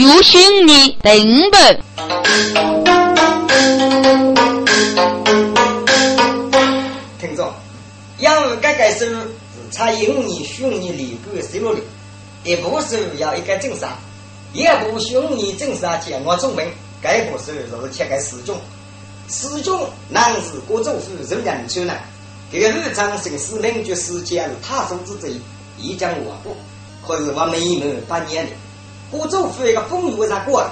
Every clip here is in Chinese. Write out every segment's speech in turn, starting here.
有心你等本。听众，养儿改改收是差一五年、十五年离过收入的，一部收要一个正杀，一部十五年正杀前我中文，该部收就是切个四种，四种男是各州府人人出呢。这个日常生死名绝世界是他手之贼，一将我不，可是我没门八年的，各州府一个风雨上过，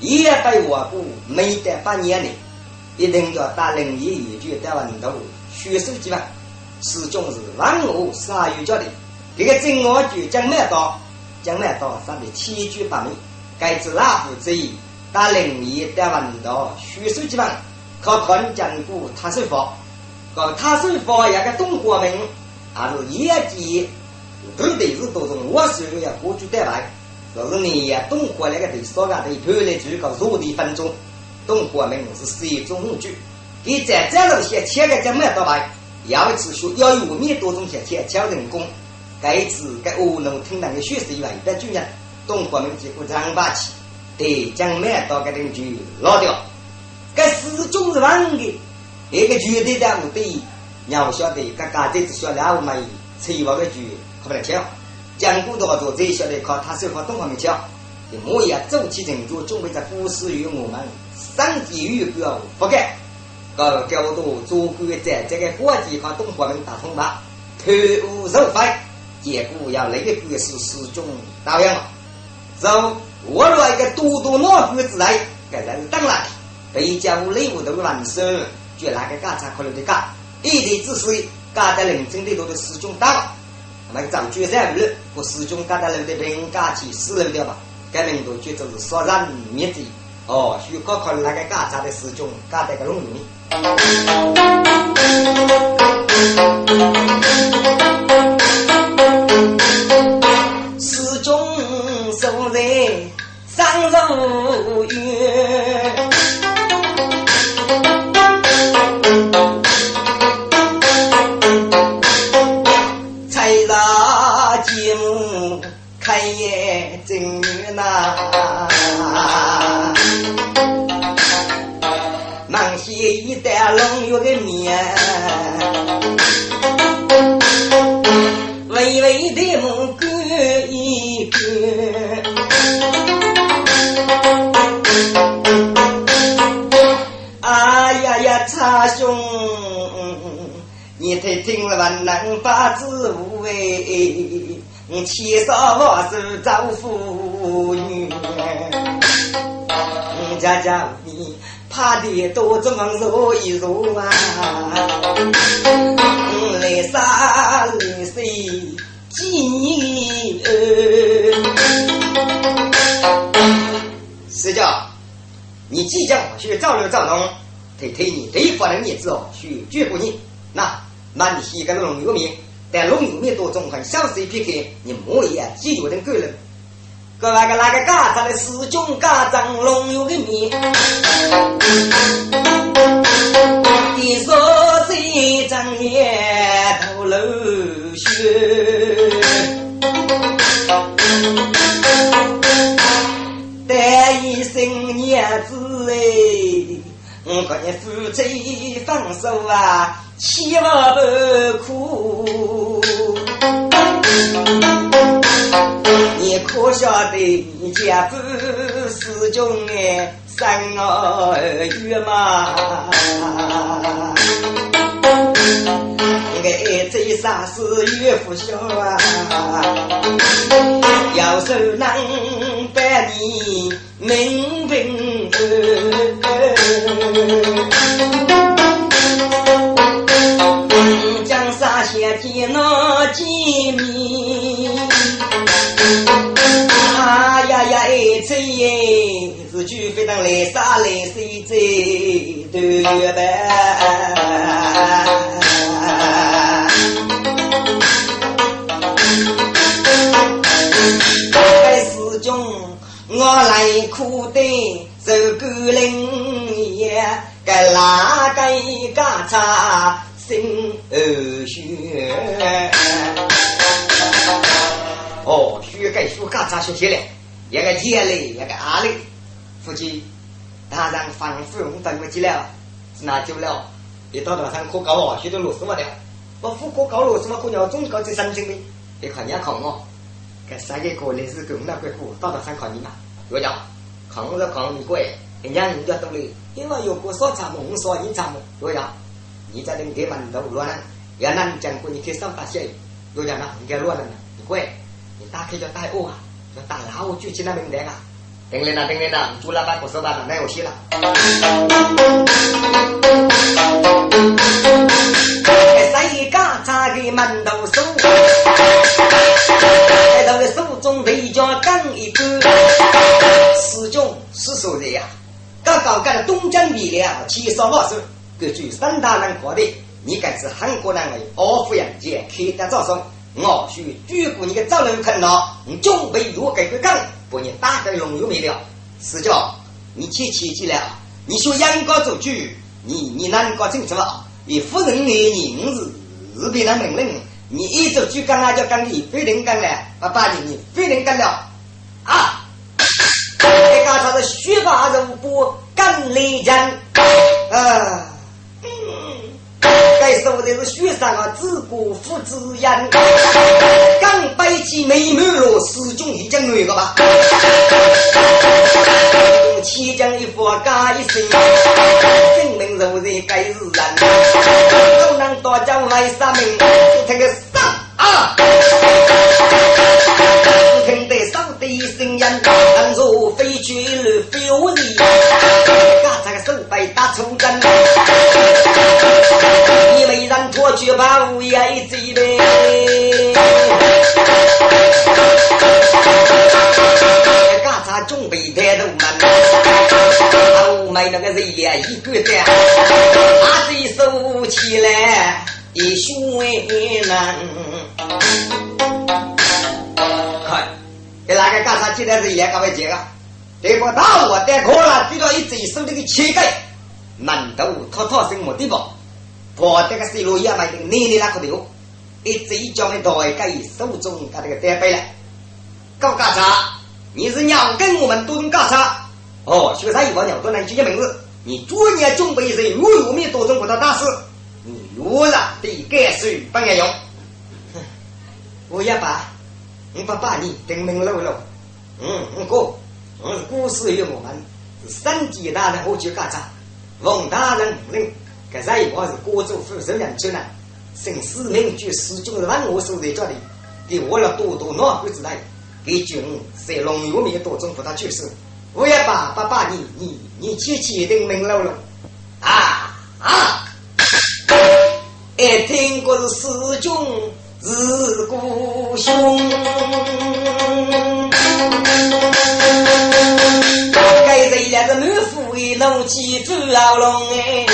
也被我不没得八年的，一定要打人一一句带完头，血手几万，始终是万恶杀有教的。这个真我就将来到，将来到上的千句八门，该知拉夫之意，打人一带完头，血手几万，靠看江古他是佛。个他是发一个东国民，还是业绩，都得是多种。我手里要过去带来，就是你呀，东国那个地少个地盘来举个弱地分钟，东国民是十种工具。你在这路些切个就买到来，要一次学要有五米多种些切敲人工，该次该乌龙听那个学习以外，一般主人东国民结果长霸气，对将买到个邻居老掉，该始终是万的。那个绝对的目的，让我晓得，嘎嘎这只小两五买吹我个句可不能跳。讲古多做这晓得靠他手法东方面跳。我也走起成就，准备在股市与我们上级与标不改。个高度做官在这个国际靠东方面打通吧，投无受费，结果要那个官是始终打样了。走，我来个多多脑骨之来，该人当然，北家务内务都完手。就那个家产可能的家，一地之水，家在人生的路的始终大，那个张决山路和始终家在路的平家去死路的吧，该领导就就是杀人灭的，哦，需考考那个家产的始终家的个龙里。龙月的面，微微的目光一看，哎呀呀，差兄，你听听了万能八字无为，千少万寿造福女，家家你。怕的多怎么揉一揉啊？来杀来谁几年？师教，你即将去造楼造农，推推你对方的日子哦，去绝过你。那满西个龙有名，但龙有名多种很小事撇开，你莫也几有人个人。个那个那个家长的师兄家长龙有个面，你说这张脸头露血，带一身娘子哎，我看你夫妻分手啊，千万不苦。你可晓得你家父师兄哎生儿育嘛？那个儿子啥事岳父孝啊？要是能百你明平江山先天那见面。耶是举飞当来杀来谁在都月半？该师兄，我来苦等受孤零也，该哪个家茶心儿血？哦，学该学干啥学起来？一个天嘞，一个阿嘞，夫妻大人反复用等不及了，那就了，一到岛上可高啊，许多路什么的，我富可高路什么可鸟中高这三千的，你看人家看我，这三个过来是够那块苦，到岛上看你嘛，我讲，看我这看你贵，人家人家都来，因为有个说茶梦说你茶梦，我讲，你在那给馒头乱了，要那讲过你可以上大线，我讲那你给乱了呢，你贵，你打开叫大欧啊。打老就去那名单啊！等来了，等来了，朱老板不收班了，没有戏了。谁家插个馒头手？在他的手中围着钢一个，师兄是说的呀。刚刚干东江米粮，七少老师，根据三大人说的，你该是韩国人的二夫人家开的早上。我需举过你的责任看到，你准备若改个岗，把你打个龙有没了？师教，你去起起来，你说杨高做主，你你南高政策，你夫人爱你是是别人命令，你一走就干啊就干你非人干了，爸爸你你非人干了啊！这个他是虚发人不干雷人啊！该说的是学生啊，自古父子恩。刚背起美满了，师兄已经女个吧？七将一副加一身，证明如人该是人。都能多将来三名，听个上啊！听得上的声音，当作飞去了飞舞的，刚才个手背打出针。脱去把乌鸦嘴呗，刚才准备抬头嘛，我买那个热脸一个蛋，拿起手起来一悬难。看，给哪个干啥今天热脸干嘛接啊？这个大我带可了，遇到一嘴手那个乞丐，馒头套套什么地方？我这个西路也买的，你你那个牛，一直将的代盖手中他这个单背了，搞干啥？你是鸟跟我们都能干啥？哦，学啥一把鸟都能记名字。你昨年准备是我有没多中国的大事？你有了得改水不爱用。我也把，我不把你登门喽喽。嗯，我哥，我是故事与我们是三级大人，我去干啥？王大人命令。这在我是国州府人两州呢，姓四名据师兄是万我所在家里，给我了多多难过之来，给军在龙游面多中不他去世，我也把爸爸你你你去去定名了了，啊啊！一听过是师兄是故乡。该谁两个满腹为怒气朱老龙哎，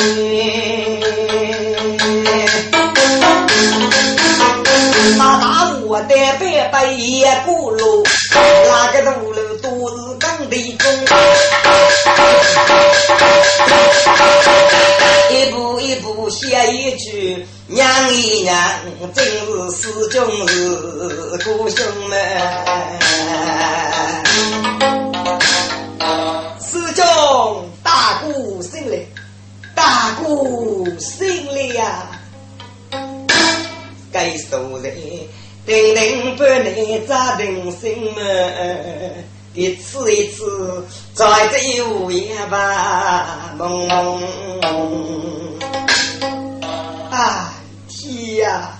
那大我的白白也不路，那个路路都是钢的中，一步一步写一句娘一娘，真是师兄是故兄们。大姑醒来，大姑醒来呀！该说人叮叮不能扎定心门，一次一次在这午夜吧梦梦。啊天呀！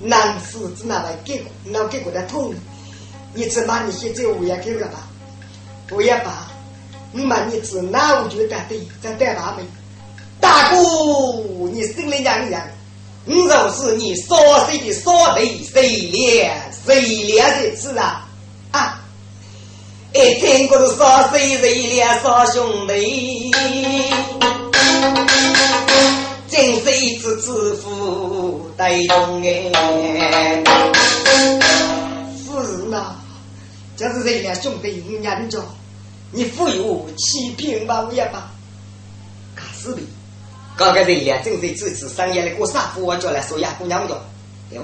男子只拿来给我，拿给我的痛，你只把你先在午夜给了吧，不要吧。你嘛，你只拿我就得对，再带大妹。大哥，你心里娘娘，你就是你少谁的少弟，谁连谁连的子啊？啊！一听过是少谁谁连少兄弟，真是一次致富带动哎。夫人呐，就是这两兄弟人家。你富有欺骗吧，我也罢。可是的，刚刚在眼正在支持商业的过啥富我叫来说呀，姑娘的，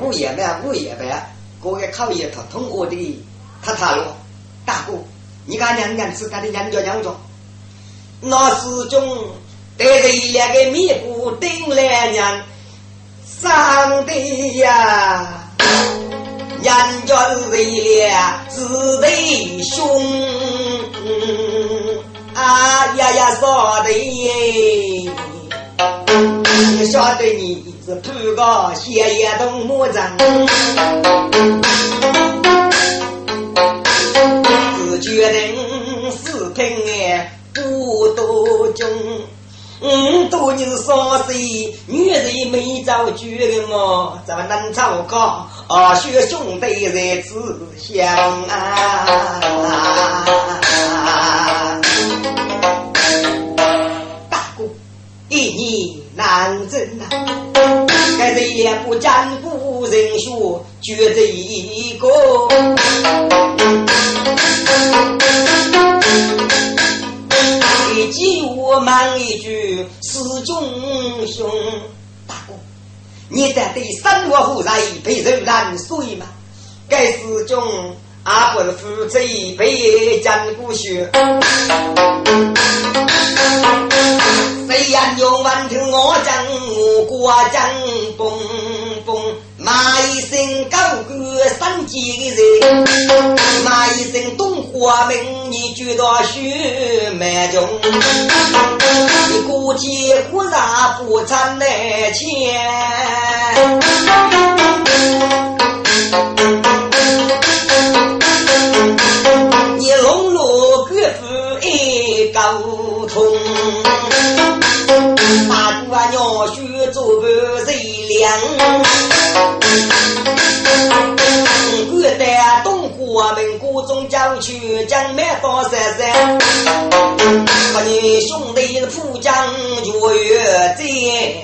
物业呗，物业呗，过个考验他通过的，他他了，大哥，你看娘娘子干的娘家娘家，那师兄带着一两个米布顶来娘，上帝呀！人家是一两子弟兄，啊呀呀，嫂的耶！你晓得你是土个血液同母长，只觉得是平安不多中。嗯，多年少岁，女人没遭绝的么？咱们能超高，啊，学兄弟在自相啊！大哥，一年难争呐，该是也不占古人学，绝这一个。一句我问一句，师兄兄，大哥，你在对生活负债被人难水吗？该师兄阿不是负责被讲古学，谁言有问听我讲，我过讲蹦蹦。骂一声高歌三级人，骂一声东华门，你觉得血蛮重？你估计忽然不产来钱，古代东华门古中将去将满到山山，和你兄弟富将就月在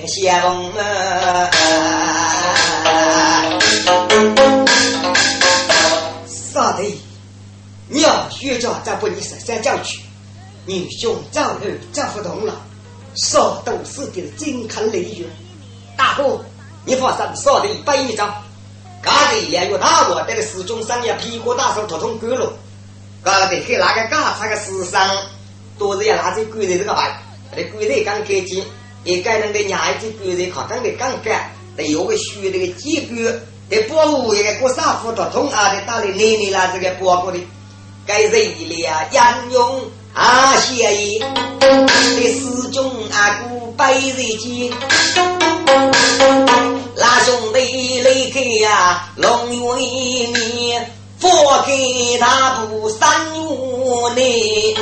相啊！啥的？你要学着再不你山山将去，你兄早后再不同了，少都是的金看雷月，大哥。你放心，少的？一百一张。刚才两月大我带的师兄上也屁股大手头痛干了。刚才去那个干啥个师生，都是要拿着鬼的？这个牌，那鬼的？刚开机，一个人的？伢子鬼的？靠刚的？刚干，得有个虚的？个机构，得保护一个过三副头痛啊，得打的？奶奶啦这个包裹的，该人了杨勇啊谢意，的？师兄阿白日间。那兄弟离开呀，龙云面，佛给他不三月内，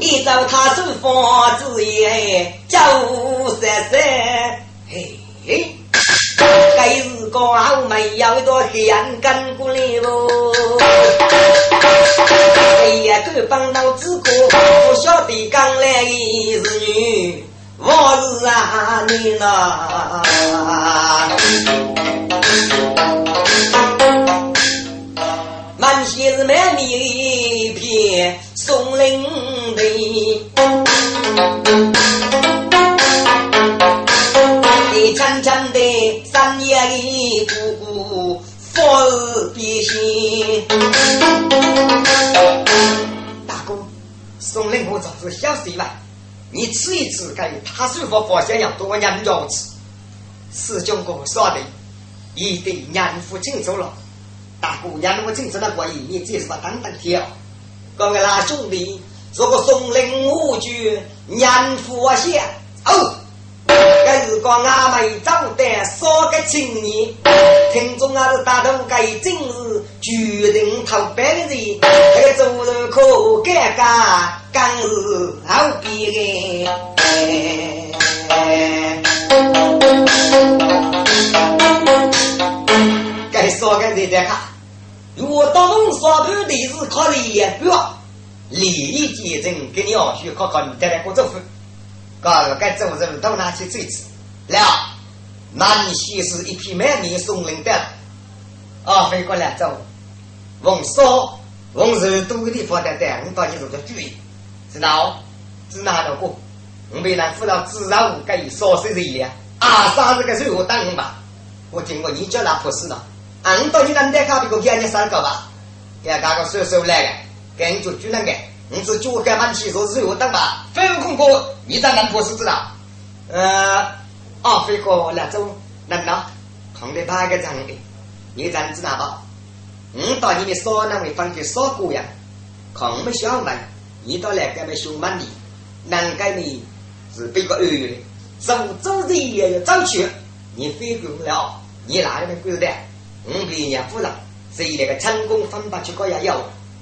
一朝他是佛子爷，九三三，嘿嘿，该是个好没有一朵香根过来喽。哎呀，这帮老子哥，不晓得刚来的是女。我是啊你呐，满鞋是满面一片松林地，你长长的大哥，松林我早是小谁吧？你吃一吃，跟他是否发现样多人要吃。师兄哥说的，一定年父清楚了。大姑娘我清楚了，关于你这是把当当跳。各位老兄弟，如果松林无惧，年父先哦。该是个阿妹长得少个青年，听众啊是大头该今日决定投白人，还做人可尴尬，刚是好比个。该说个谁在看？若当说不的是靠脸不？利益结成，给你要去考考你带来过政府。个该走人到哪去追次？了，南西是一匹满面松林的，啊，飞过来走。往少往人多的地方的带，我到你这做注意，知道？知哪的过？我没来辅导自然无该少些人了。啊，三十个时候当吧？我听过你叫他不是了。俺到你那带卡比个给人家三个吧？要搞个手手来个，跟就就那个，你是脚干满起说是有等吧？非无空过，你在南坡是知道？呃，啊，飞过那种难道空的八个长的，你。咱知道吧？我到你们少那位放的少姑呀，空没小门，你到来个么凶满的，难改你是被个二的，上周日也要早去，你飞过了，你哪里面过的？我给人夫人。谁那个成功分发去搞也有，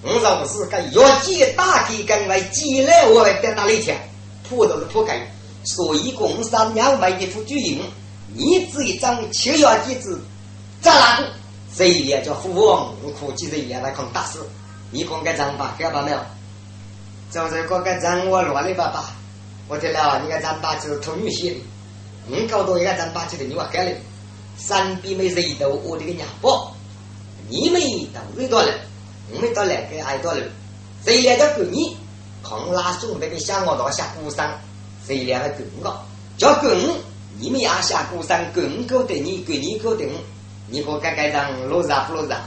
我若是个药剂打开跟外寄来我来得打雷天，铺都是铺开，所以共三两买的副主人，你这一张七药机子咋拉个？谁也叫父王，估计人也来扛大事。你讲个张吧，看到没有？就是个个张我乱的爸爸，我听了你个张八就是土女婿的，你搞到一个张八就的你话干了，三比没谁都我的个娘包。你们到最多了，我们到两个挨多了。谁来个跟你扛拉兄弟的想我到下鼓山，谁来个跟我叫跟你们也下鼓山跟够的你跟你够的你可该该让落啥不落啥？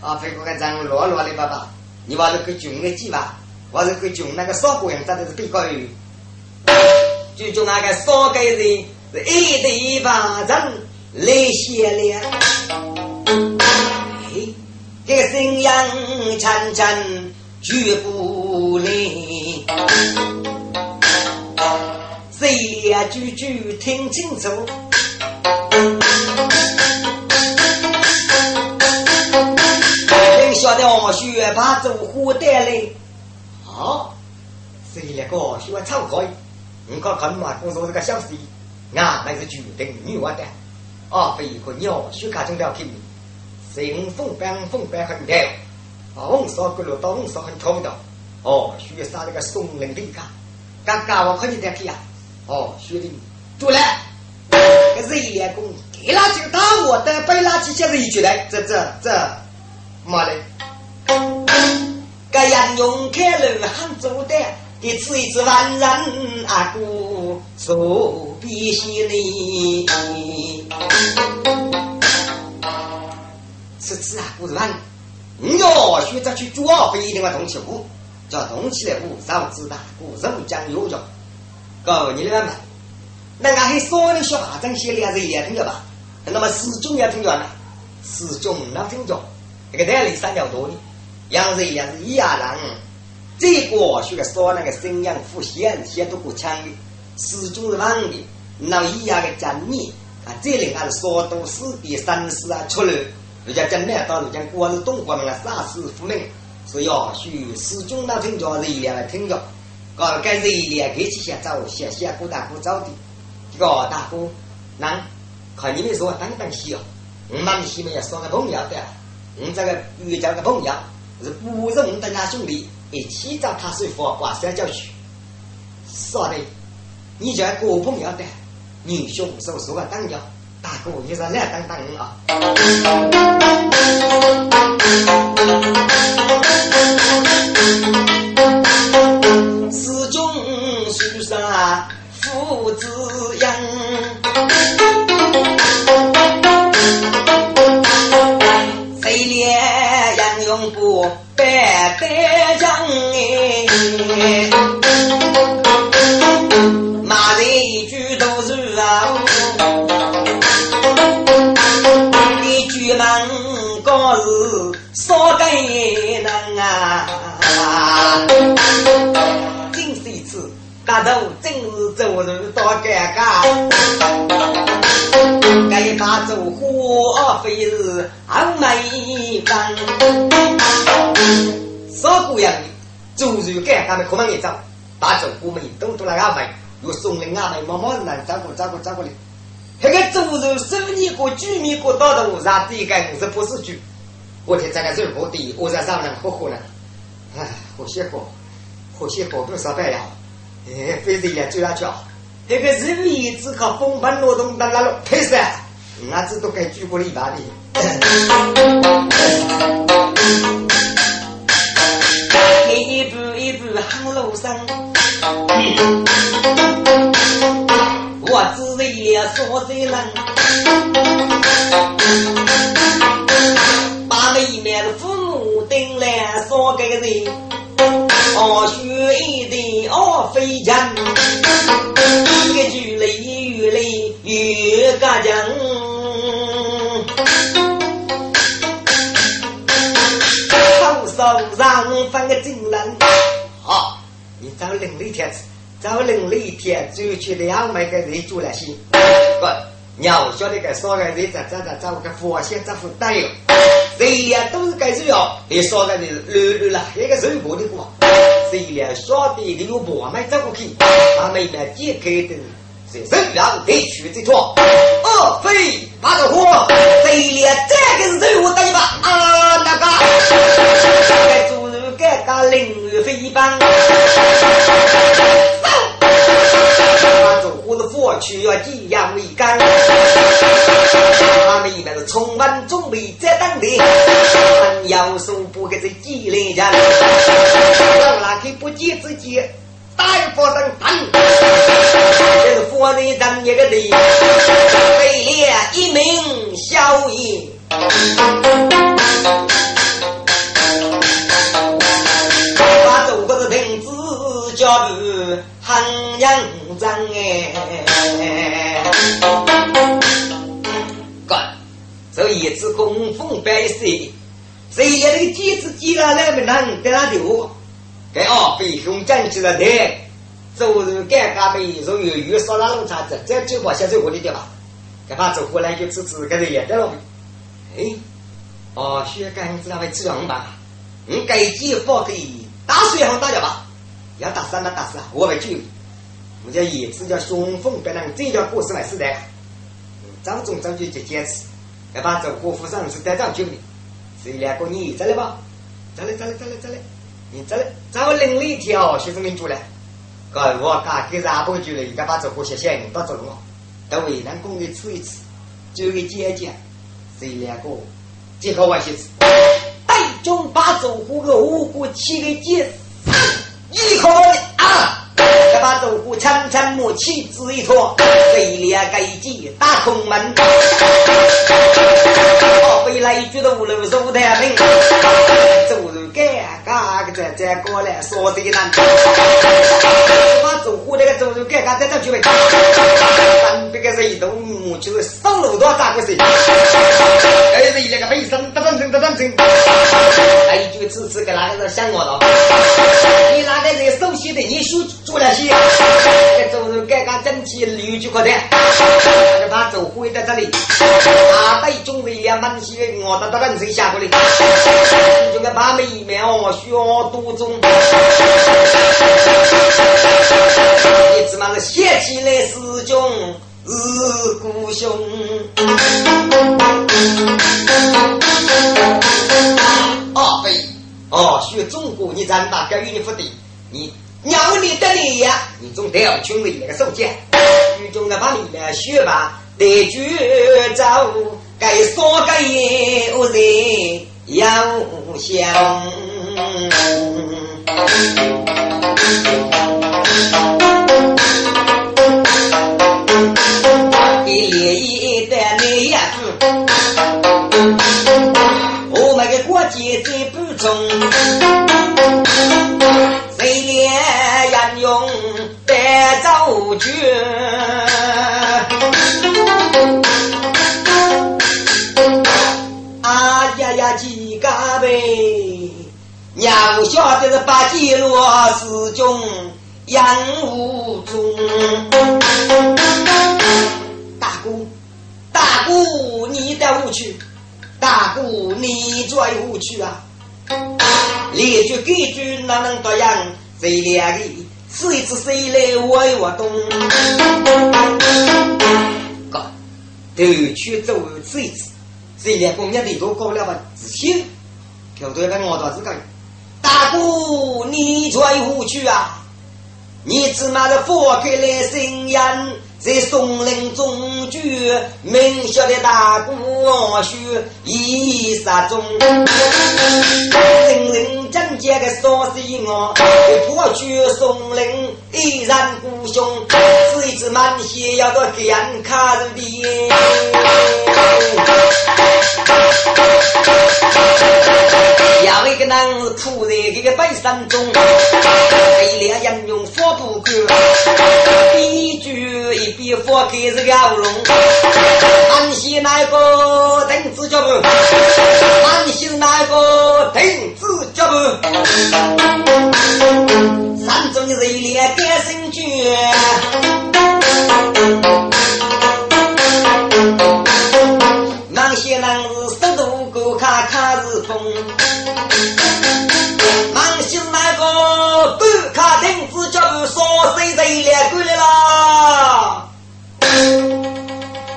啊，非个该让落落的爸爸，你话是个穷的鸡吧？我是个穷那个少姑娘长得是比较有，就就那个少个人是一对把人来写了。这声扬沉沉绝不离，谁呀句句听清楚？谁晓得我学把走火带来？好，谁那个喜欢唱歌？你看看嘛，我说这个小事，俺那是决定女娃的，啊，非一个鸟，学卡中条听。迎风板风板很跳，啊，红烧骨肉到红烧很挑的，哦，学杀那个松林的嘎，刚刚我看你在看呀，哦，学的住了，这是一练功，给垃圾打我的，背垃圾现在一出来，这这这，妈的，这杨勇开了喊做的，给吃一次万人阿哥手比心里。是子啊，不是万，你要选择去做，不一定要动起舞，叫动起来舞，少子大，古人讲有叫。告诉你们们，那俺还少的学法正写两字也听着吧？那么四中也听着呢，四中能听着，那个代理三条多的，杨子也是一样人。这个学个少那个沈阳府县写都够强的，四中是王的，那一样的讲你啊，这里还是少都四的三四啊出来。人家讲呢，到人家国是东国人啊，杀死父命，是要许始终那听着热烈来听着，搞该热烈给起先走，先先顾大姑走的，这个大哥，那看你们说等等西哦，我们西面要说个朋友的，我这个遇见个朋友是不认得那兄弟，一起找他师傅挂三角去，说的，你叫个朋友的，女兄手说个等着。大哥，你说来等等啊！父子养，谁连杨永不白带将哎？骂人一句都是啊！门高是少个人啊！今是一次大头尴尬，该把走火非是好没办。少姑娘走路尴尬的可能一走，大走我们都都来安排，又送人安排，慢慢来照顾照顾照顾的。那个猪肉收你个居民过道的，啥子一个五十不是猪？我听这个肉锅底，我在上面喝喝呢，哎，喝些喝，喝些喝不少白了，哎，非得来追他叫。那个肉一只靠风盘劳动的那个配色，俺子都该举过一把的。一步一步行路上。我只为了说这人，把妹妹的父母等来说给人，哦，学一的哦飞将，一个距离越来越干净。手手上放个金人，好，你找另一天子，找另一天就去两百个人做了些，不。要晓得个少个人在在在找个发现这副担忧，谁呀都是该需要，你少个人乱乱了，那个受过的过，谁呀晓得个有婆没走过去，他们来解开的，是谁让得去这坨？哦，非把着火，谁呀这个是我带吧？啊，那个，该做人该干领域飞帮。我的去要几样为干，他们一般是充满准备在等的，要说不给这几类人，让那个不急之间，大发生喷，这是佛人当一个的，为了一名小爷，把中国的瓶子交给汉阳。张哎，这一次供奉百岁，谁家那个戒指接了来不能给他丢？给二飞兄站起了台，走入尴尬没？从有鱼烧那龙茶子，再最好先走过的吧？给他走过来就吃吃，给他也得了。哎，哦，薛干子那位吃完吧？你给几包给打水好大家吧？要打三那打四啊，我们就。我们叫叶子叫雄风别人，这叫过十万时代。张总张就就坚持，要把这国府上是带上去的。谁两个你？再来吧，再来再来再来再来，你再来，找另外一条学生民主来。搞我搞给啥不就了？应该把这货写下来，到这了。嘛？到渭南公园吃一吃，就给姐姐，谁两个结合完些子，带中把这货个五谷七个姐，一口啊！这把豆腐长长木起子一坨，飞裂盖基打空门。哦，回来一句都无路走太平，走路干干个在在过来说的难。走虎那个走路干干在这去呗。三百个人都木就是上路多咋个事？哎，是一个背身得当成得当成。哎，一句次次给哪个人想我了？你哪个人熟悉的？你书做了些？这走路改革整齐，六句可得。就怕走回在这里，大队中的两满些，我到到人谁下过来？就个把妹妹哦，学多中。你只嘛是写起来师兄是故兄。哦，对，哦，学中国你咱大概与你不对，你。娘你的你呀，你总得要群里那个手机，雨中的把你来学吧，得举招，该说该有人要想，一列一的你呀，我们的国际最不中。谁连沿用带走去？啊呀呀，几个呗？娘晓得是八戒罗师兄杨无中。大姑，大姑，你带我去？大姑，你拽我去啊？连句给句哪能多样？谁两个？试一次谁来为我动？哥，都去走试一次。谁两公娘的都搞了吧？自信，条对来我倒是可以。大姑，你追何去啊？你只拿着佛开来信言。在松林中居，明晓得大姑须一杀中，人人讲解个说西我，破去松林依然孤雄，是一只满血要到干卡人的。要一个男子突然个背山中，一两人用佛不够，一句一笔佛给这个喉咙。安西那个停止脚步，安西那个停止脚步。山中的一连歌声绝。谁谁来过来了？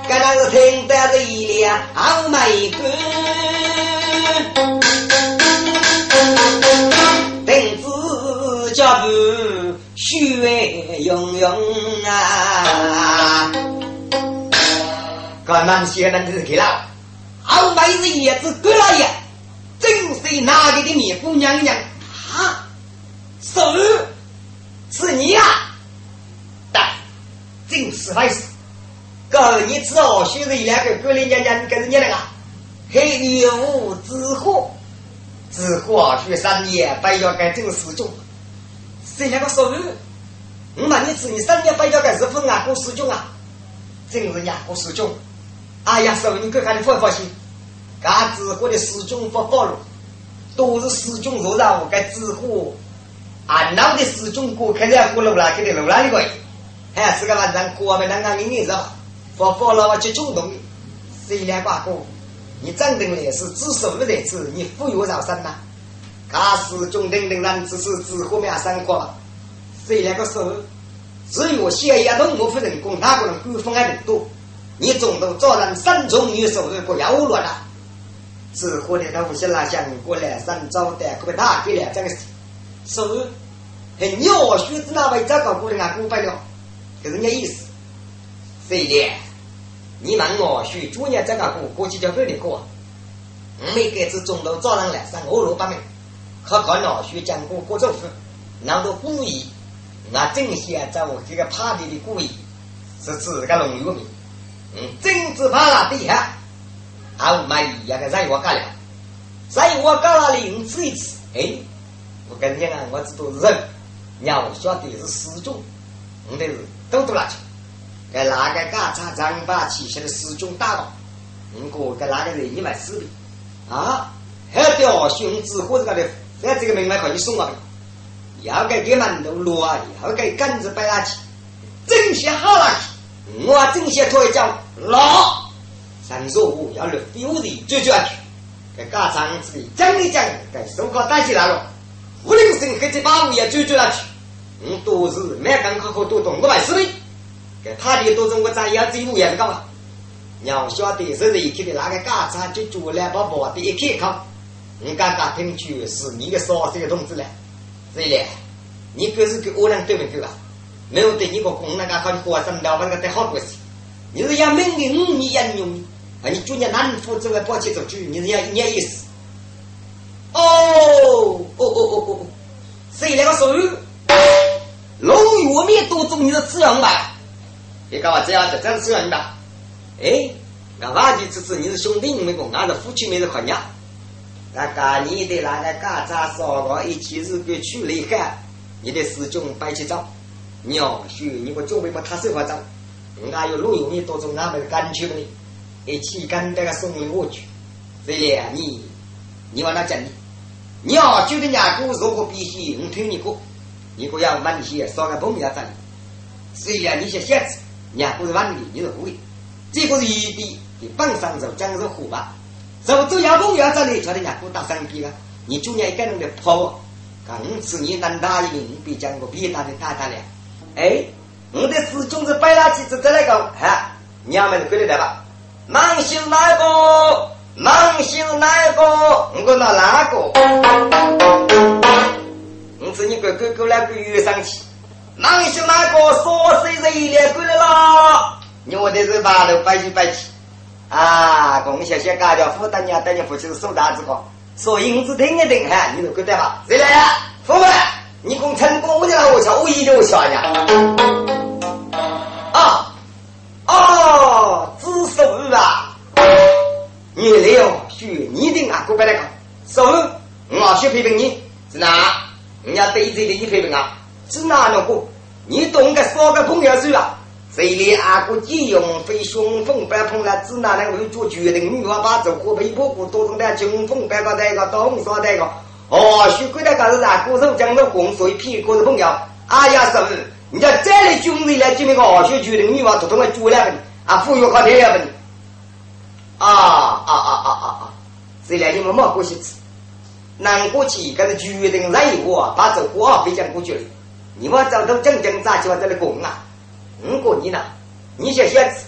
刚刚是听到这一辆好美歌，停止脚步，血涌涌啊！刚刚些人就是去了。好妹子叶子过来呀，正是那里的灭姑娘娘啊？是，是你呀？但，正是回事。哥，你知道学人两个过来娘娘跟着你那个黑女巫之火，之火学三年，不要干正事中。谁两个说？我问你子你三年不要干是不俺过师兄啊？正是伢过师兄。哎呀，师傅，你看看你放不放心？俺子过的师兄不保了，都是师兄入让，该知乎俺老的师兄哥肯定要过路了，肯定路了一个，还是个晚上过没那个明年是吧？不保了我就冲动，谁两挂哥，你真正来是知手的日子，你富有饶生呐？俺师兄等等人只是知乎面生活，谁两个手？只有谢亚东我夫人工，哪个人官方还人多？你总都找人三重女手的不要乱了。只活的他无锡拉乡过来三招的，可别打给了这个事。是，很鸟学子那位找个过来啊，过不了，就是那意思。谁的？你问我学主业这个过，过去叫别的过。每个字中都找人来上五六百名，可看老学讲过过政府，那都故意，那正先在我这个趴地的故意，是指个龙玉名，嗯，政治怕了底下。好买一样个菜我干了，菜我干了你吃一次。哎，我跟你讲，我知道人，要晓得是师兄，我得是都都拿去。给哪个干茶张把旗下的师兄打倒，我过给哪个人一买死的啊？还条兄子或者个的，在这个门外可以送我要给给馒头落啊，要给杆子摆下去，整些好了去，我整些拖一脚老。三说五要六丢的追追去，给家长子讲一讲，给手铐带起来了。无论生黑这把五也追追下去，嗯，都是没刚好好多懂我买思维，给他的都中国咱要这五也是干嘛？要晓得是一天的那个家长就做两把宝的一开口，你刚刚听去是你的少岁的同志了，所以你可是给我人对不对吧？没有对你个工那个好的活生了，那个得好过些。你是要命令你应用的。啊！你就念南府这个宝气走句，你人家一年意思。哦哦哦哦哦！谁那个手？龙玉面多种你的滋养吧？你干嘛这样子？真滋养你吧？哎，那挖地之子你是兄弟没个，俺是夫妻没得可娘。那干你的那个干杂烧个一起是给去了一干，你的师兄摆起招，鸟须你个准备把他手法招，俺有龙玉面多种俺们干去了呢。一起跟这个送礼物去，这里你，你往哪讲呢？你要觉得伢姑如果必须，我听你过，你不要问些少个朋友在。虽然你些小子，伢姑是问的，你是会，这个是一笔，你本上就讲是虎吧？走走要朋友在里，叫人伢姑打三批了，你就伢一个人的跑，刚次你能打一名，比讲个比他的大大了。哎，我的师兄是摆垃圾，子在那个，哈，娘们是归来吧？忙修哪个？忙修哪个？我拿哪个？我是你哥哥哥那个月上去。忙修哪个？说谁谁来过来了？你我在这是八路摆起摆起。啊，恭喜谢家家父大娘大娘夫妻是送大子个，所以我只听一听哈，你都觉得吧？谁来呀？父母，你共成功，我就来我瞧，我一定我瞧呀。啊。哦，知手啊！你来哦，学你的啊，过来个手，我学批评你是哪？的一批评啊，是哪两个，你懂个少个朋友是吧？谁里阿哥借用非雄风白碰了，只拿那个做决定，女娃把走过被婆婆多种的军风白个那个东啥那个，哦，许贵的个是阿哥手讲的红水屁股的朋友，哎呀，是不是？你家再来军人来，就那个二学决定，女娃统统的做两份，啊，富裕好点份，啊啊啊啊啊啊！谁来你们没过去吃？南过去，可是决定来一个，把这话非讲过去了。你们早都正正咋起话在那讲啊？五个你呢？你想想子，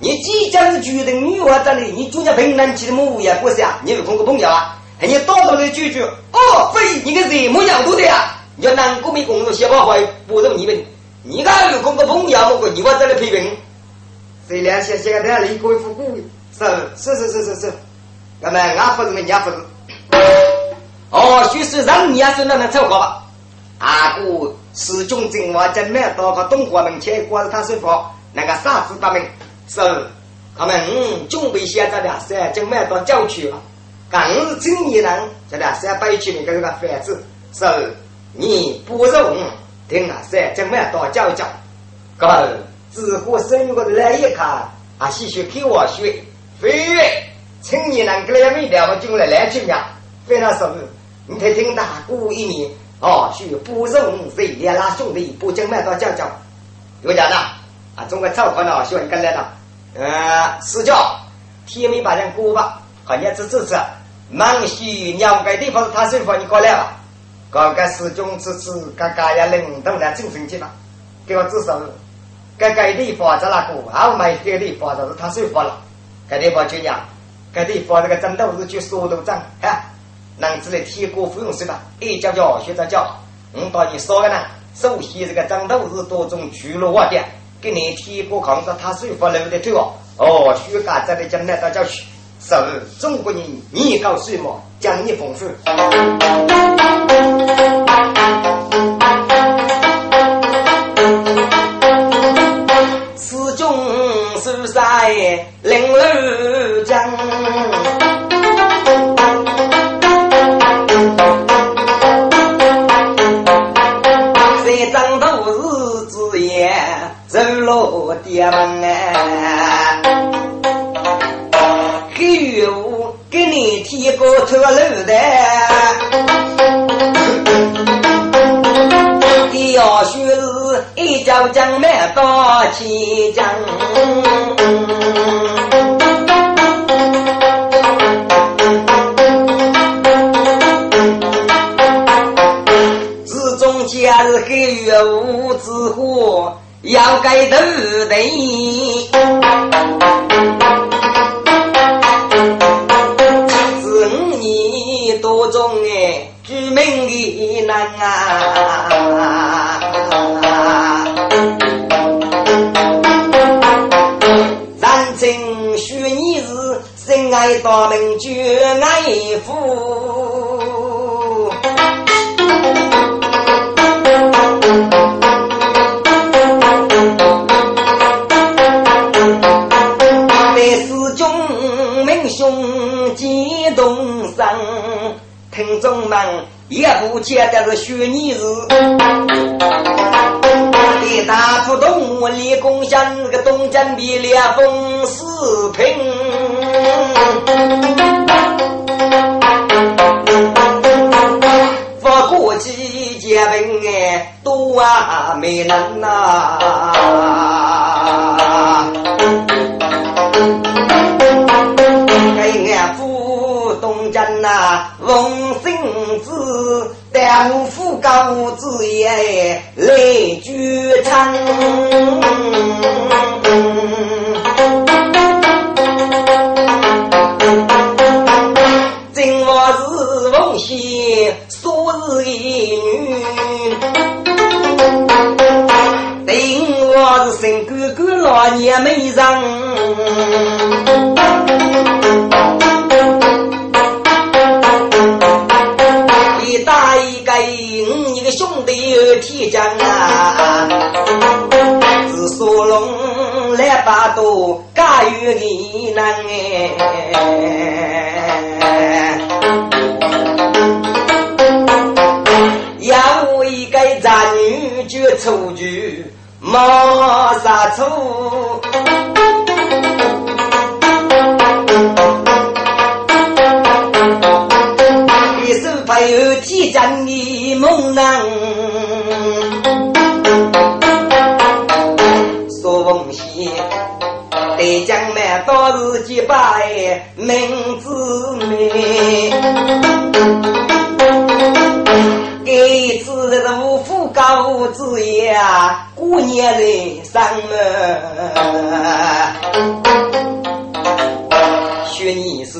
你即将是决定女娃这里，你住在平南去的木屋不是啊？你有空个朋友啊？还你到头来拒绝？哦，非你个人么样都的呀？你要南国没工作，写不好，不如你们，你看有空个朋友，我个你娃在那批评，谁俩写写个这样的一个复古是是是是是是，那么俺不是人家不是。哦，就是让你也是那能凑合吧？阿哥始终正话真没到个东华门前，挂着他师傅那个啥子大名是，他们嗯准备现在的是真没到郊区了，刚是今年人在那三百区那个个房子。是，你不容听啊是真没到郊郊，个自古生活的来一看啊，细学给我学，非青年人个来没了，我进来来去呀，非常是。你听听大姑一年哦，许不容谁连拉兄弟不经买到讲讲，有讲的啊，中国草根呢喜欢跟来的，呃，私教天没把人过吧，好日子支持，忙西鸟个地方他师傅你过来吧，搞个师兄支持，嘎嘎呀领导来精神去吧，给我至少，该该地方在那个，好买这地方就是他师傅了，该地方就讲，该地方这个战斗是去速度战啊。男子的铁锅不用是吧？一教教学着教，我到你说个呢？首先这个战斗是多种聚落网点，给你提过抗日他水发楼的头哦。哦，徐家这里将来大家去，是中国人年高岁末，讲义丰富。是在零二江。爹们哎，黑月五给你提个车路的，你要学是一脚将迈到七江，假日黑月无之后。要盖头的，是五年多中哎，著名的难啊，爱大门绝爱夫。见的是虚拟字，一大浦东立功乡个东江比烈风四平，发过几件文哎，多啊没人呐。也来聚餐。今我是翁婿，说是一女，定我是生哥哥老年没人。哎，要我一个人就出去没啥错，一首朋友天真的梦呢。对将们倒是几百名字美，给次是五福高子呀，过年人上门。学你是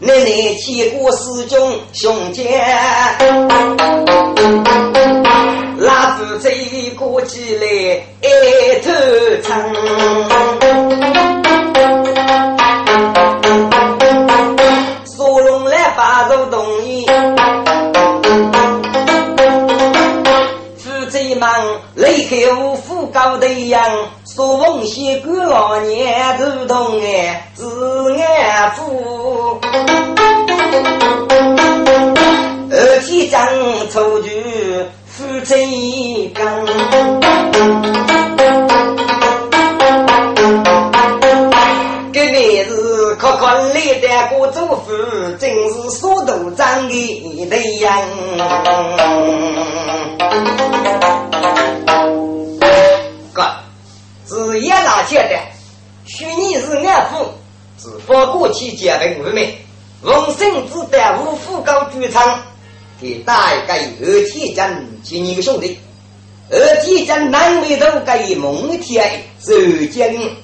奶奶见过师兄兄姐，拉住这过起来一头长。五夫高头养，说风先给老年如同俺，子爱富。二七张草纸，夫妻一更。这，真是数都张一样。是爱父，是。不过期间的五名，闻生之德无富高居昌，给大概二天将今年个兄弟，二天将南北都给蒙天守将军，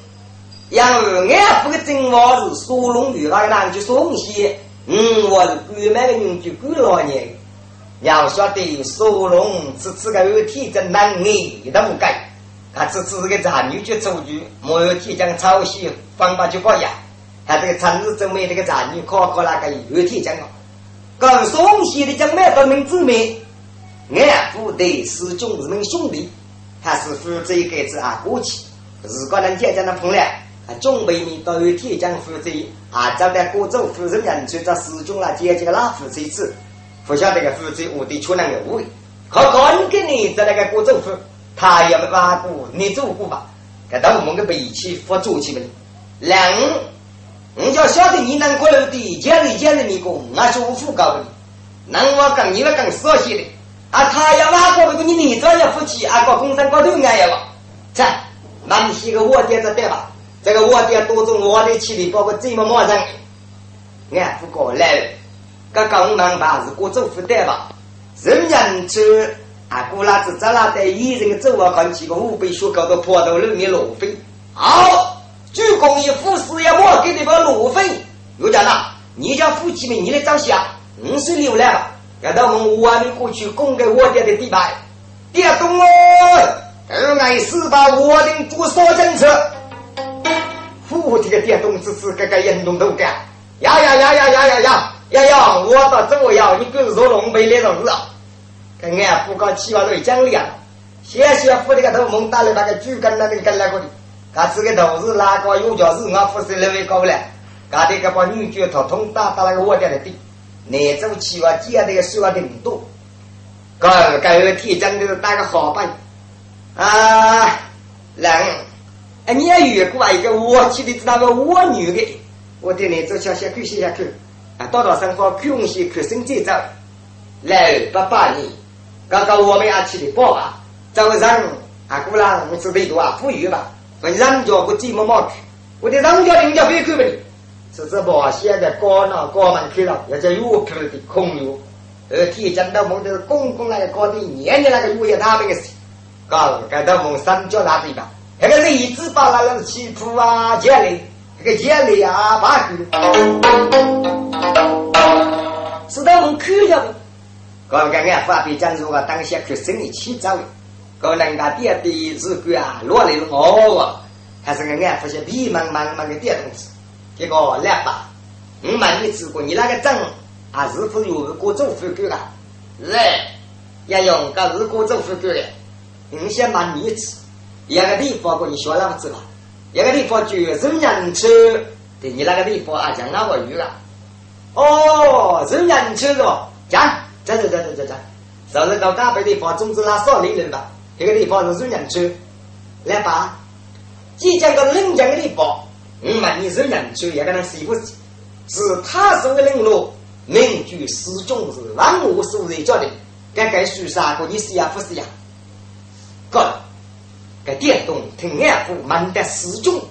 因为爱父的正王是苏龙与那个男的宋熙，嗯，我是姑妈的女婿姑老娘，要晓得苏龙是这个二天将南北都改。他只只是个残女就出去，没有体将抄袭方法就搞呀。他这个城市证明这个残女考考那个有体将哦，搞东西的将买不明之美，俺不得师兄是们兄弟，他是负责一个子啊过去，如果能见见那朋友。啊，准备你都有铁匠负责，啊，招待各州负责人去找师兄啦，姐姐个拉负责子，不晓得个负责我的出那个位，可看给你在那个各州府，他也没办法你做过吧？给到我们个脾气发作起来，两，你就晓得你能过来的，家里家里你讲，俺是五福高的，能我跟你们更熟悉的，啊，他要挖过那个你你这要夫妻，啊，搞工商搞头俺要了，这，那你写个我点子对吧？这个我的多种我的气力，包括这么马上，俺不过来了。刚刚忙把是过政府代吧，人人去啊，过拉子咱拉带一人走啊，看几个五百学高的坡头里面路费。好，主公一副事业我给你把路费。又讲了，你家夫妻们你来照相，五十六来吧。要到我们外面过去供给我家的地牌，别动哦，二爱四把我的做少政策。我这个电动车子这个运动都干，呀呀呀呀呀呀呀呀！我到这要你跟说龙背那种事，跟俺不搞七万多讲励啊！先先付这个头蒙大了那个猪跟那个跟那个的，他这个头是哪个有脚是俺不是认为搞不了，他这个把女婿头痛打到那个窝家的地，那走七万借这个说话的很多，搞搞个铁匠的打个好办啊！人，哎，你也遇过啊一个窝气的那个窝女的，我对你做想小看一下看，啊，到到生活空东可看身最早。来八八年。刚刚我们也去的报啊，早上啊过来我吃得多啊富裕吧，我人家我寂寞毛去，我的人家人家别看不你，是这保险的高那高门去了，也叫有票的空有，而且讲到我们这公公那个高的年年那个物业他们的事，搞搞到我们三角那地方。那个日子把那个起铺啊，建立那个建立啊，把个，是到我们看了不？刚刚俺发表讲说啊，当下去生意起早，可能家店的日子啊，落来了哦，还是个俺发现迷茫茫茫的电动车，结果来吧，我问你只过你那个证啊，是否有过州户口啊？是，要用个是过州户口的，你先把你吃。一个地方过你学那么子吧，一个地方就人人吃，对你那个地方啊讲那个鱼啊，哦，人人吃是吧？讲，讲讲讲讲讲讲，上次到嘎北地方，种植拉少林人吧，这个地方是人村，来吧，即将到临江的地方，我问你是人村，也可能是不是？是他说的领路，名句始终是万物所人决定。该该说啥个？你是呀，不是呀？哥，该电动听俺夫满得始终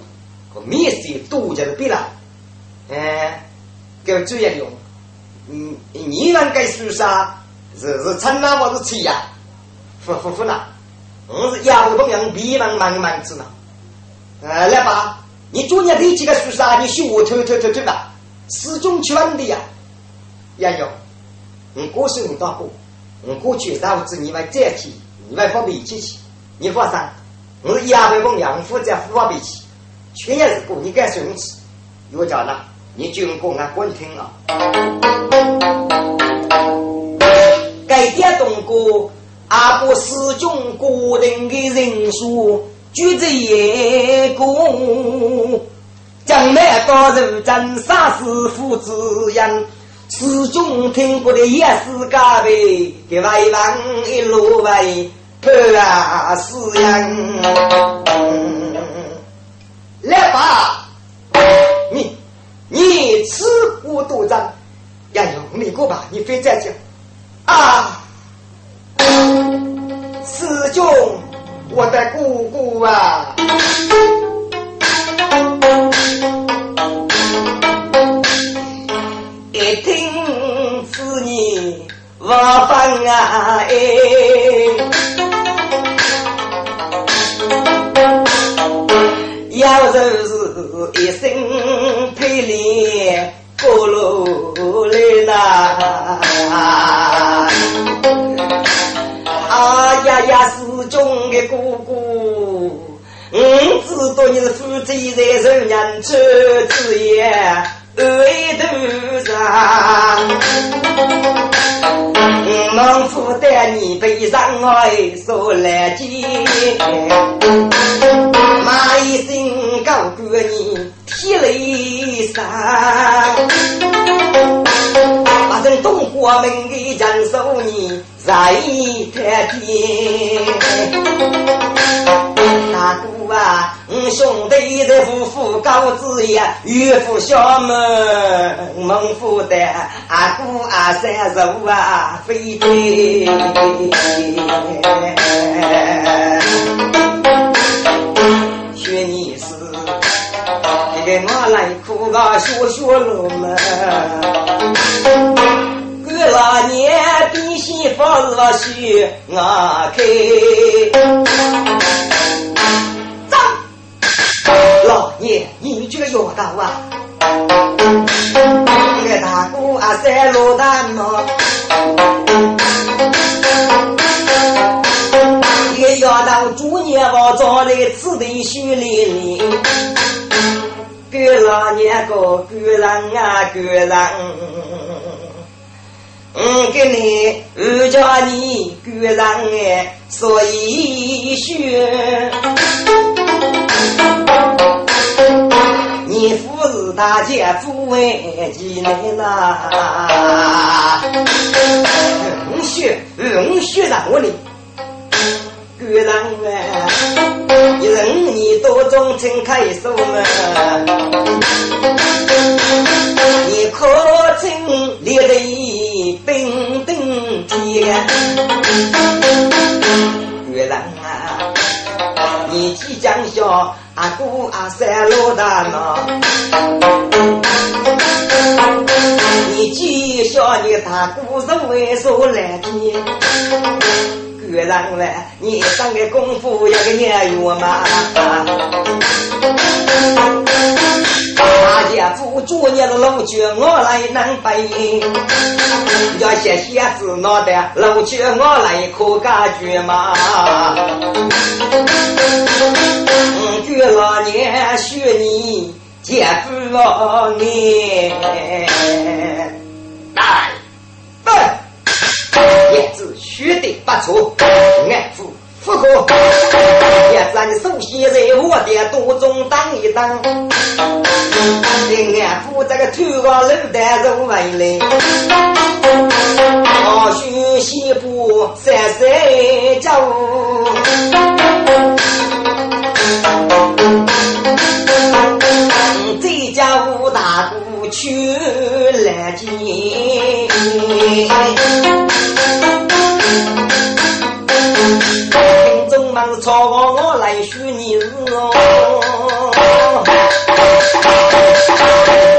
和面色多着的比了。哎，给注意用。嗯，你们该说啥？是是称哪我是吃呀？不不不啦！我是摇东洋，迷茫茫茫子呢。呃，来吧，你昨天这几个说啥？你学我偷偷偷偷吧。始终全的呀，杨勇，你过去你大过，我过去啥子你们再提，你们发脾气去，你放心，我是亚百公养负责发脾气，全年是过你该生气，有叫呢，你军工啊滚听啊，该点动过阿不始终固定的人数，举着一个。将来到如真杀死父子人，始终听过的也是家辈，给外王一路为破啊死人。来吧，你吃苦多脏，要用力过吧，你非再讲啊，师兄，我的姑姑啊。一听是你，我分啊哎，要是一生配脸过路来呐，啊呀呀，世中的哥哥。我知道你是负责在受人处之业，爱头上。我能负担你悲伤爱所来见，骂一声高过你涕泪伤。把人东华门的人受你在太天，大哥。啊，我兄弟的夫妇高子呀，岳父小门孟府的阿姑阿三叔啊，飞飞。学你是给我来哭个学学路嘛。过了年，弟媳妇儿许我开。老爷，你这个妖道啊！你个大姑啊三落单么？一个妖道主年我坐在此地树林里，个老年个个人啊个人，嗯，给你二叫你个人哎，所以学。你父是大姐夫为几年呐？五血五血让我哩，个人啊，一人你多种情开手嘛，你可曾列得冰冰天？你即将笑。阿姑阿三老大闹，你记下你大哥是为啥来听？哥让来，你上个功夫要个年月嘛？大家扶住你的老去，我来能背。要写写字脑袋，老去我来可感觉嘛？嗯，老年学你接不了你。来，来，叶子学的不错，爱护。不过，也算首先在我的肚中当一当。延安布这个土瓦楞担着稳嘞，大西北三三九。这家大姑去南京。超过我来许你日哦。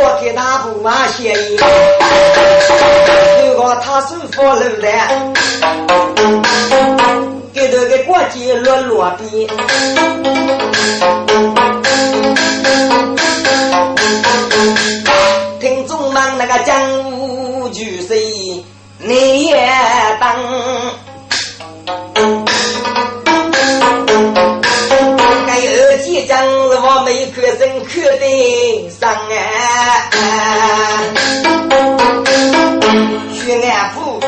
我给他不马协议，如果他是富二代，给这个国际落落地。听众们，那个江湖就是你也当。我没可生可得上啊！徐安府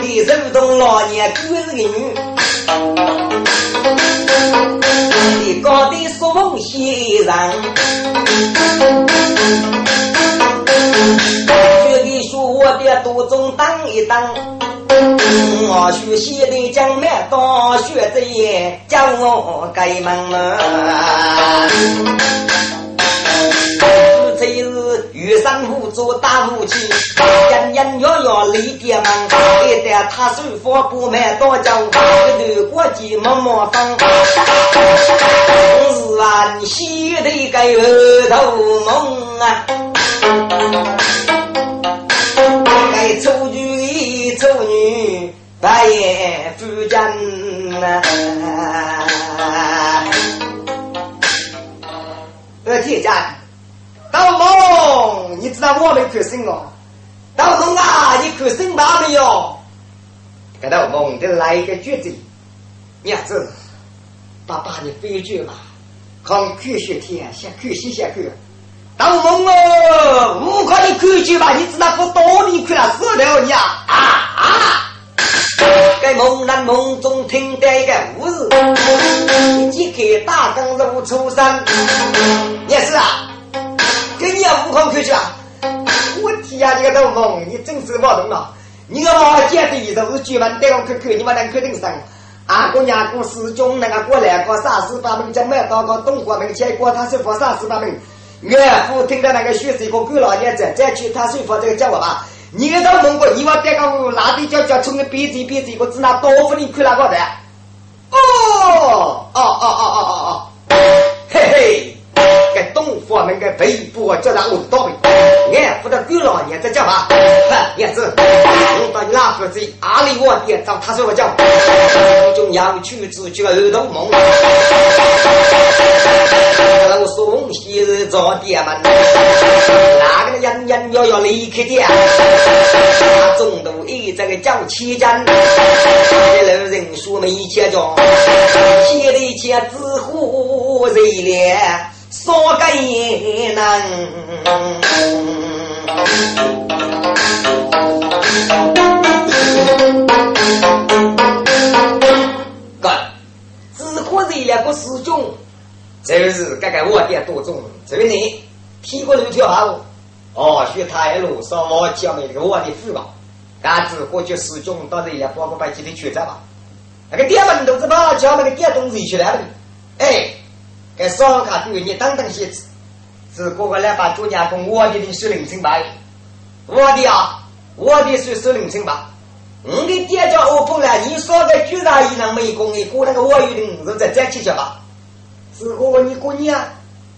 的手中老年哥是个女，的高的说梦先生，觉得说我的肚中当一当。我学习的将面当学子也叫我开门门。这才是玉山虎做大武器，隐隐约约离点门。一旦他手法不满多教，一段国际默默放。是俺西的个儿头梦啊，白眼夫人呐，二铁匠，大龙，你知道我没看生哦？大龙啊，你看生吧没有？给大龙得来一个绝技，娘子，爸爸你飞去吧，看科学天下，科学下去。大龙哦，我看你看去吧，你知道不多你看了死了你啊啊！啊！在梦南梦中听到一个故事，一揭开大灯如初山。也是啊，跟你也悟空去去啊！我天呀，你个老梦，你真是不懂了。你个毛姐的意思是专门带我看看，你们能看得上？阿哥娘哥师兄那个过来过三十八门，将买到个东国门，结果他是佛三十八门。岳父听到那个学生个狗老爷子再去他师傅这个叫我吧。你到蒙古，你往这个哪里叫叫从个鼻子鼻子，我只拿刀斧你看哪个的？哦哦哦哦哦哦哦，嘿嘿，给东方门个背部叫他我刀背，俺扶的狗老爷在叫嘛？也是，我到你那父子阿里我爹找他说我叫，中央去自叫儿童梦，老送昔日找爹们，哪个人人要要离开的？他中途一这个叫七战，一路人数没千着，千里千子虎谁了？少个也能。哥，子虎这两个师兄，就是刚刚我点多种，这位你听过路条好？哦，学他一路上我教那个我的父吧，干子过去师兄到这里包括把几天去着吧。那个电门都知道，教那个电动子去来了。哎，给烧卡对你等等些子，是过个来把主家公我的的是零清白，我的啊，我的是是零清白。你的爹叫我碰了，你说个居然一能没功，你过那个我有的五再再去去吧。是我你过年啊，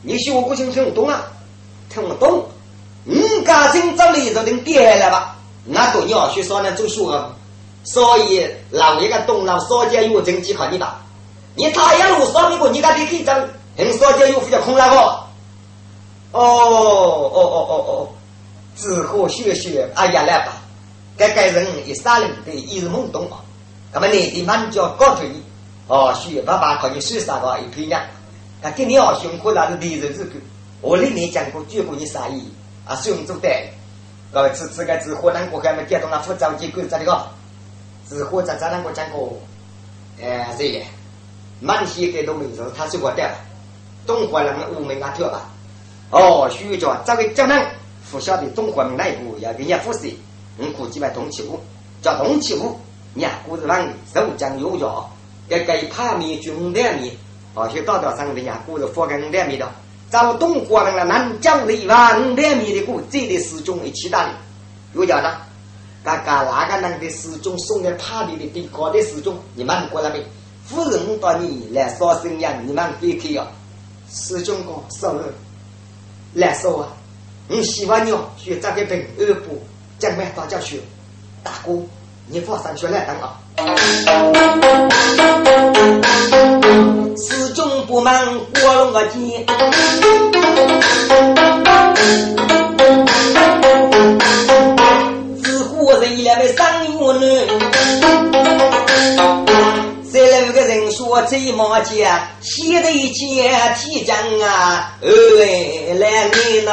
你说我不清听不懂啊，听不懂。你家庭这里就能跌了吧？那都要学少年做学问，所以老一个东老少家有经济靠你吧？你太阳路上面个，你家里可以挣，很少家有比较空那个。哦哦哦哦哦，只可学学，哎呀来吧，该该人一三零的一日懵懂嘛。那么你的满脚高腿，哦，学爸爸可以学啥个一批呢？他跟你好辛苦，那是第一日子我里面讲过，绝过你啥意。啊，使用做对，呃，此此个是河南国还没电动了，复杂机构这里个，是火在咱南国讲过，呃，是的满西给都没有，他是我的，东华人五门啊跳吧，哦，徐家这个江南附下的东华门内部要给人家复习，我估计嘛同起舞，叫同起舞，伢故事上手将有脚，该该怕面军两面，哦，就道道上的伢故事发给两面的。找东国人了，南疆的一万两米的谷，这的师兄一起打的，有讲呢？嘎嘎，哪个人的师兄送给他的的最高的师兄，你们过来没？夫人到你来烧生养，你们别开哦。师兄讲，少儿来说啊，我希望你哦，学这个本二部，将来大家学。大哥，你放上学来等啊。四终不满我龙个急，自古人来没三月女，三六个人说最忙季，先得先提浆啊，二来你呢？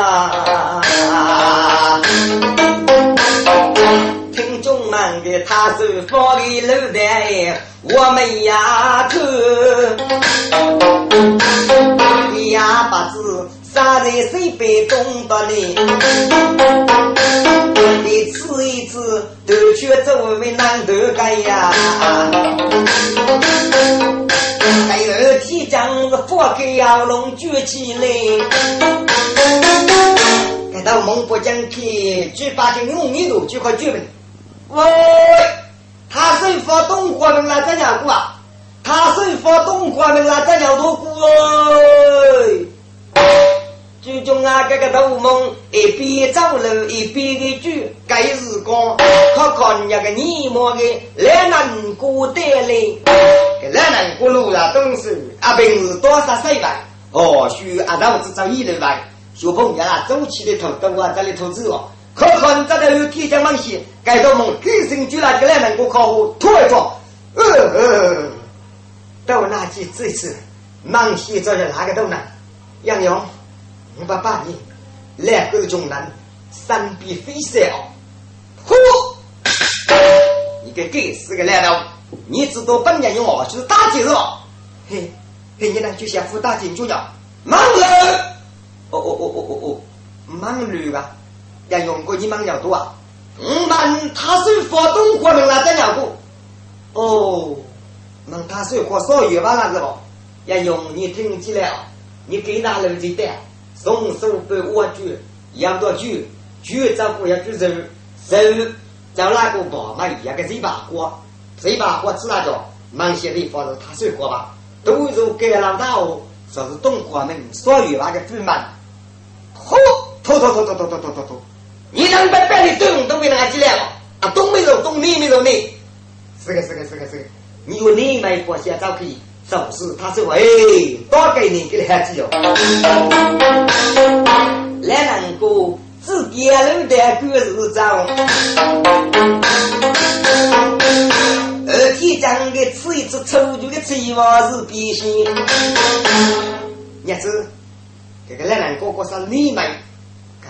听众们的他手放的楼台，我们呀头，呀把子。杀在水杯中的你，一次一次都去作为难得干呀。第二天将是佛给要龙举起来，看到孟婆将去举八斤五米多就快举了。喂，他是发动国门来这样过啊？他是发动国门来这样多过哎？最终啊，这个头梦一边走路一边的举，该时光看看那个泥膜的来难过的嘞，这来难过路啊，东西啊，平时多少岁吧？哦，需阿道子找一头吧？小朋友啊，走起的头都啊，这里投资哦，看看这个有天将梦想，该头梦开心就那个来难过客户拖一拖，呃呃，到那去这次梦想这是哪个都难，杨勇。五百八年，两个中南，三比飞小，呼！你个该死个烂头！你知道本年用我就是大姐是吧？嘿，嘿，你呢就想付大姐就叫忙了。哦哦哦哦哦哦，忙驴吧？要用过你忙了多啊？嗯，忙他是发动过门了，在鸟过。哦，忙他是过少月吧？那是不？要用你听起来？你给他楼子带。松手被握住，养到住，住照顾要住肉，肉找那个宝嘛，一个嘴巴过，嘴巴过吃那叫忙些地方是他水果吧，都是给老大哦，说是东国门所有那个主门，嚯，拖拖拖拖拖拖拖拖拖，你能把白的东都给那个进来了，啊，东没肉，东你没肉你，是个是个是个是个，你有你买过些照片。总是他说：“哎，多给你给你孩子哟。”来能够自己路的故事长，二天讲的吃一次臭猪的嘴巴是变心。日子，这个来人哥哥是你们，可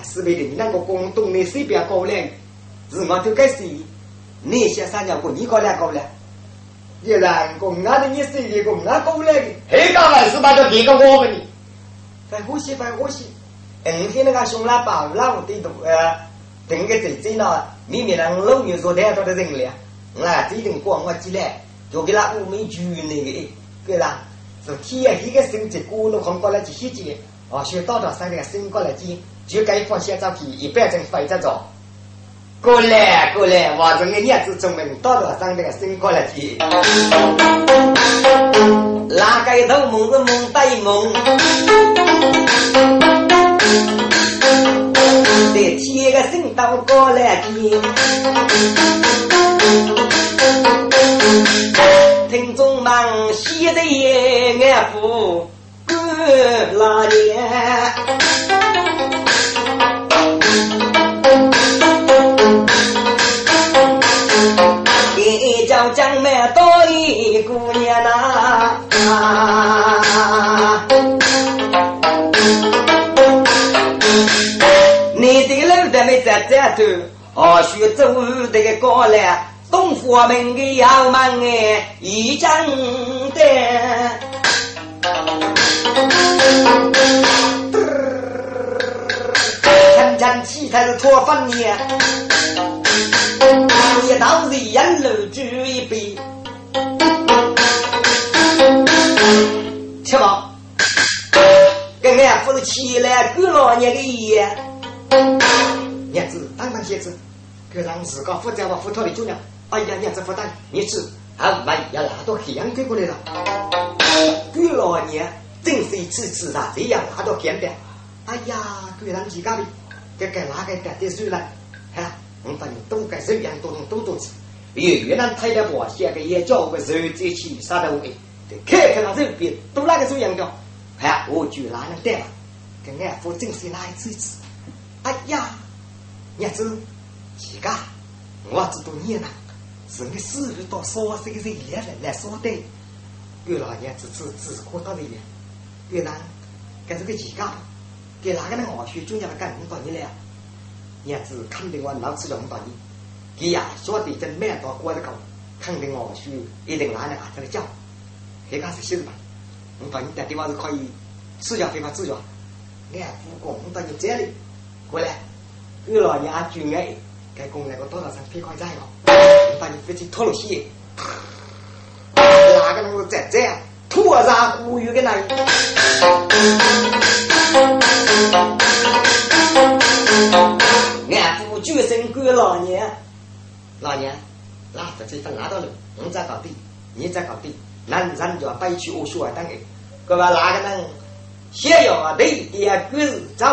是没的，那个广东没随便搞嘞，是嘛就开始，你先三年过你搞来搞来，你来个俺的你随便个俺搞来的，黑搞来是把这别个我们的，反呼吸反呼吸，嗯，现那个熊拉巴拉我对头呃，等个仔仔呢，明明人老牛做的都得人了，俺这等光我起来，就给他乌梅菊那个，给他，是天一个生结果，那看过来就些结，啊，学到这三个生过来结。就该放些照片，一百张飞着走。过来过来，我这个日子中门到了上这个新过来去。哪个头梦是梦大梦？在天个新到过来去。听众们，现在也爱不过老年。在这，走入这个高来，东佛门的衙门哎，一张的。天天起，他是托分的，一道是烟楼举一杯。吃吧，刚刚不是起来，给老爷的烟。娘子当当些子，给让自个负责把斧头的酒量。哎呀，娘子负担，你吃，啊，万一拉到黑暗过来了，鬼老娘真是次次啊，这样拉到天边，哎呀，鬼人几家的，这个哪个带的水了？哈，我把你都该这样都能都都吃。越越南太太婆写个也叫个手机去啥都会，看看那这边都那个手样的，哎，我就拿能带了？跟俺夫真是哪一次次？哎呀，伢子，几个？我知道你呢，是你死于到烧这个人来了来烧的，给老娘子只只看到这里，给哪？跟这个几个？给哪个人我去中间来干红到你来？伢子肯定我老子就红到你。给呀，说的真蛮多过得高，肯定我去一定拿来啊，这个叫，这个是新的吧？我把你的地方是可以自交非法自交，俺不过我到你这里过来，老爷就爱该公那个多少层皮块债了，我把你飞机拖了去，哪个能够再这样突然忽悠个那？俺夫决心管老年。老娘，拉把这拿到了，我再搞定，你再搞定，男人就要背去我说等个，各位哪个能先要对第二个是走，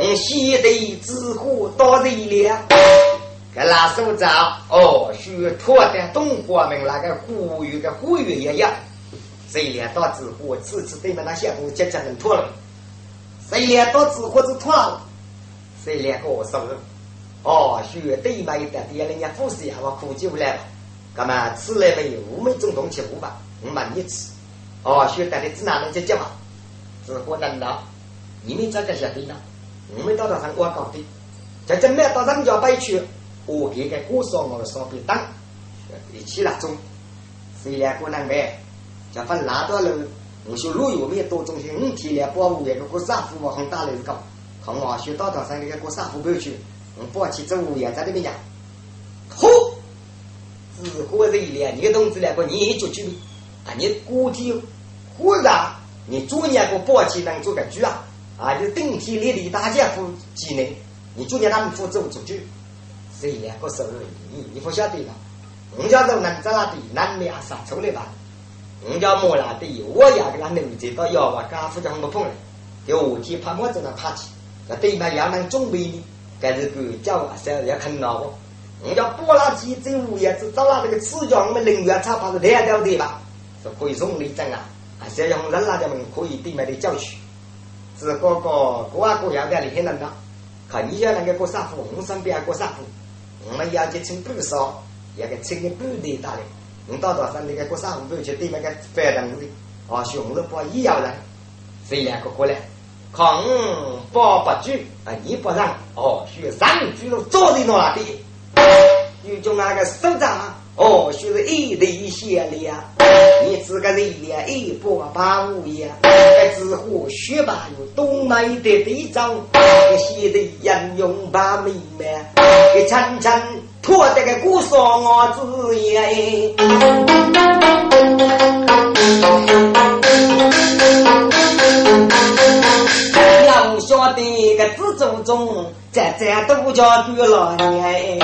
你先得之火到人了，给拉手走哦，需托的东华门那个忽悠的忽悠一样，谁连到之火，次次对面那些东西接能脱了，谁连到之火是脱了，谁连个我手。哦，需要对嘛一点，第二人家护士也我苦就来了。干嘛吃了没有？我们总统吃五吧，我满你吃。哦，需要带你指哪能去接嘛？是河南的，你们这个晓得呢？我们到岛上我搞的，在这没到上家北去，我给个过烧我的烧饼当，一起来种。谁来过南北？叫分拿到了，我说路有没有多中心，五天来保护一个过山湖我很大的一个，从我学到岛上那个过山湖过去。我抱起这屋檐在那边讲，嚯！只活着一年，你同志来个，你也就去啊！你固体忽然你昨年个抱起能做个主啊！啊，就顶天立地大家夫技能，你昨年他们负责做主，谁两个手你你不晓得吧？我家都能在那地南面杀出来吧？我家莫那地，我也给他能知道要把家父叫我碰了，给我天拍我在那爬起，那对面也能准备呢。该是个叫啊，是要看到不？我叫波拉基走物业，是找了这个赤脚，我们人员差不多两条腿吧，是可以送力争啊，还是要用人那的们可以对面的教区，是个个各啊各样的厉害人的，看你要那个过山湖，我身边过山湖，我们要去称不少，要个称个不的大的，我到岛上那个过山湖不去对面个翻人的，啊，熊了不一样人，这两个过来。抗八不举啊！你不让哦，需上去了，坐在那里。有种那个首长哦，需是一对线了。你自个人了一波八五呀，这只火雪白有东南的地藏，这写的人用把妹妹，给层层拖得个古说我子耶。要晓得个自祖宗，在在都叫对老年。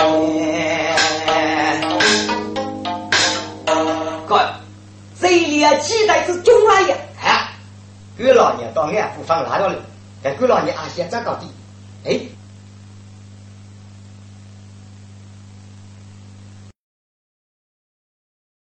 哥，这里期待是中华呀！啊，对老年到俺不放拉到了，给对老爷啊先这搞的。哎，